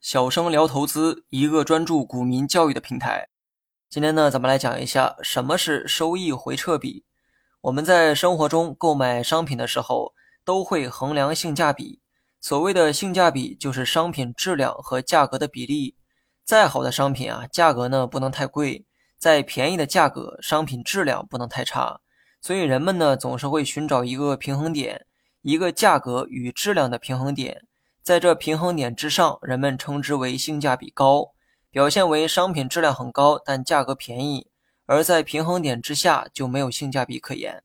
小生聊投资，一个专注股民教育的平台。今天呢，咱们来讲一下什么是收益回撤比。我们在生活中购买商品的时候，都会衡量性价比。所谓的性价比，就是商品质量和价格的比例。再好的商品啊，价格呢不能太贵；再便宜的价格，商品质量不能太差。所以人们呢，总是会寻找一个平衡点，一个价格与质量的平衡点。在这平衡点之上，人们称之为性价比高，表现为商品质量很高，但价格便宜；而在平衡点之下，就没有性价比可言。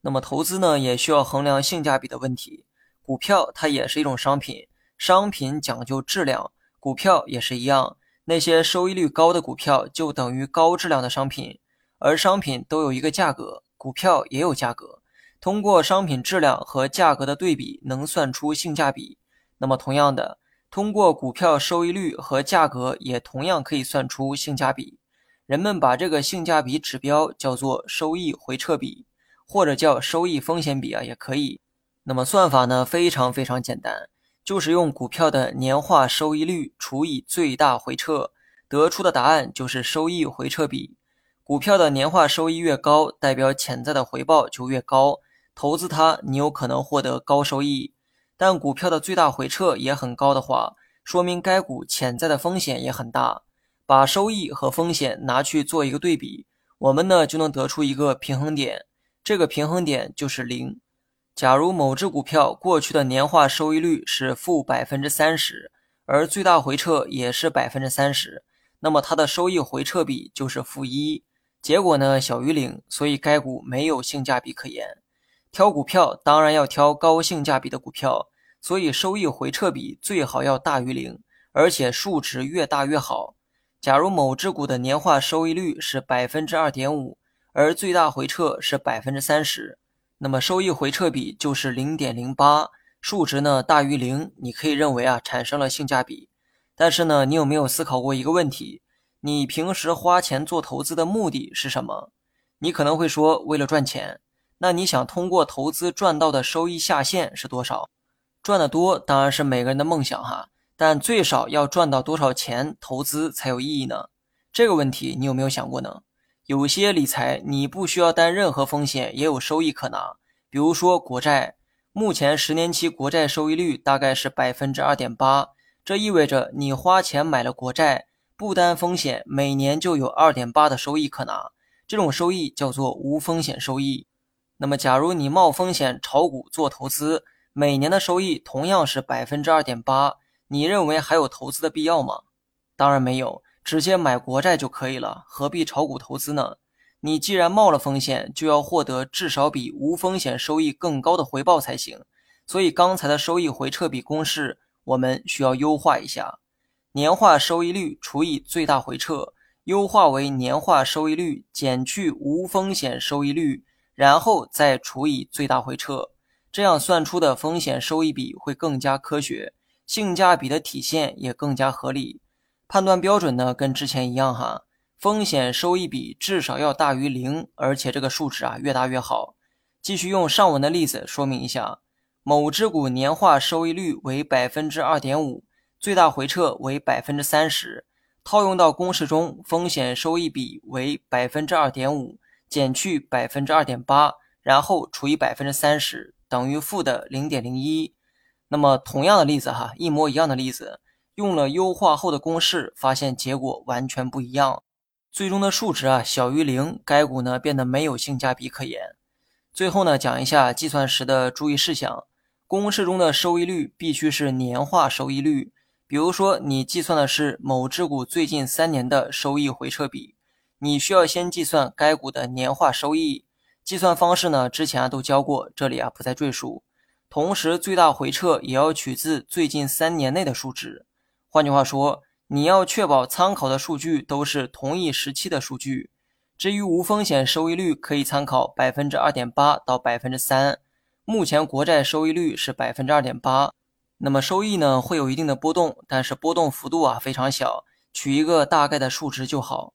那么投资呢，也需要衡量性价比的问题。股票它也是一种商品，商品讲究质量，股票也是一样。那些收益率高的股票就等于高质量的商品，而商品都有一个价格，股票也有价格。通过商品质量和价格的对比，能算出性价比。那么，同样的，通过股票收益率和价格也同样可以算出性价比。人们把这个性价比指标叫做收益回撤比，或者叫收益风险比啊，也可以。那么算法呢，非常非常简单，就是用股票的年化收益率除以最大回撤，得出的答案就是收益回撤比。股票的年化收益越高，代表潜在的回报就越高，投资它你有可能获得高收益。但股票的最大回撤也很高的话，说明该股潜在的风险也很大。把收益和风险拿去做一个对比，我们呢就能得出一个平衡点。这个平衡点就是零。假如某只股票过去的年化收益率是负百分之三十，而最大回撤也是百分之三十，那么它的收益回撤比就是负一。结果呢小于零，所以该股没有性价比可言。挑股票当然要挑高性价比的股票。所以收益回撤比最好要大于零，而且数值越大越好。假如某只股的年化收益率是百分之二点五，而最大回撤是百分之三十，那么收益回撤比就是零点零八，数值呢大于零，你可以认为啊产生了性价比。但是呢，你有没有思考过一个问题？你平时花钱做投资的目的是什么？你可能会说为了赚钱。那你想通过投资赚到的收益下限是多少？赚得多当然是每个人的梦想哈，但最少要赚到多少钱投资才有意义呢？这个问题你有没有想过呢？有些理财你不需要担任何风险，也有收益可拿。比如说国债，目前十年期国债收益率大概是百分之二点八，这意味着你花钱买了国债，不担风险，每年就有二点八的收益可拿。这种收益叫做无风险收益。那么，假如你冒风险炒股做投资，每年的收益同样是百分之二点八，你认为还有投资的必要吗？当然没有，直接买国债就可以了，何必炒股投资呢？你既然冒了风险，就要获得至少比无风险收益更高的回报才行。所以刚才的收益回撤比公式，我们需要优化一下：年化收益率除以最大回撤，优化为年化收益率减去无风险收益率，然后再除以最大回撤。这样算出的风险收益比会更加科学，性价比的体现也更加合理。判断标准呢，跟之前一样哈，风险收益比至少要大于零，而且这个数值啊越大越好。继续用上文的例子说明一下：某只股年化收益率为百分之二点五，最大回撤为百分之三十。套用到公式中，风险收益比为百分之二点五减去百分之二点八，然后除以百分之三十。等于负的零点零一，那么同样的例子哈，一模一样的例子，用了优化后的公式，发现结果完全不一样。最终的数值啊小于零，该股呢变得没有性价比可言。最后呢讲一下计算时的注意事项，公式中的收益率必须是年化收益率。比如说你计算的是某只股最近三年的收益回撤比，你需要先计算该股的年化收益。计算方式呢？之前啊都教过，这里啊不再赘述。同时，最大回撤也要取自最近三年内的数值。换句话说，你要确保参考的数据都是同一时期的数据。至于无风险收益率，可以参考百分之二点八到百分之三。目前国债收益率是百分之二点八，那么收益呢会有一定的波动，但是波动幅度啊非常小，取一个大概的数值就好。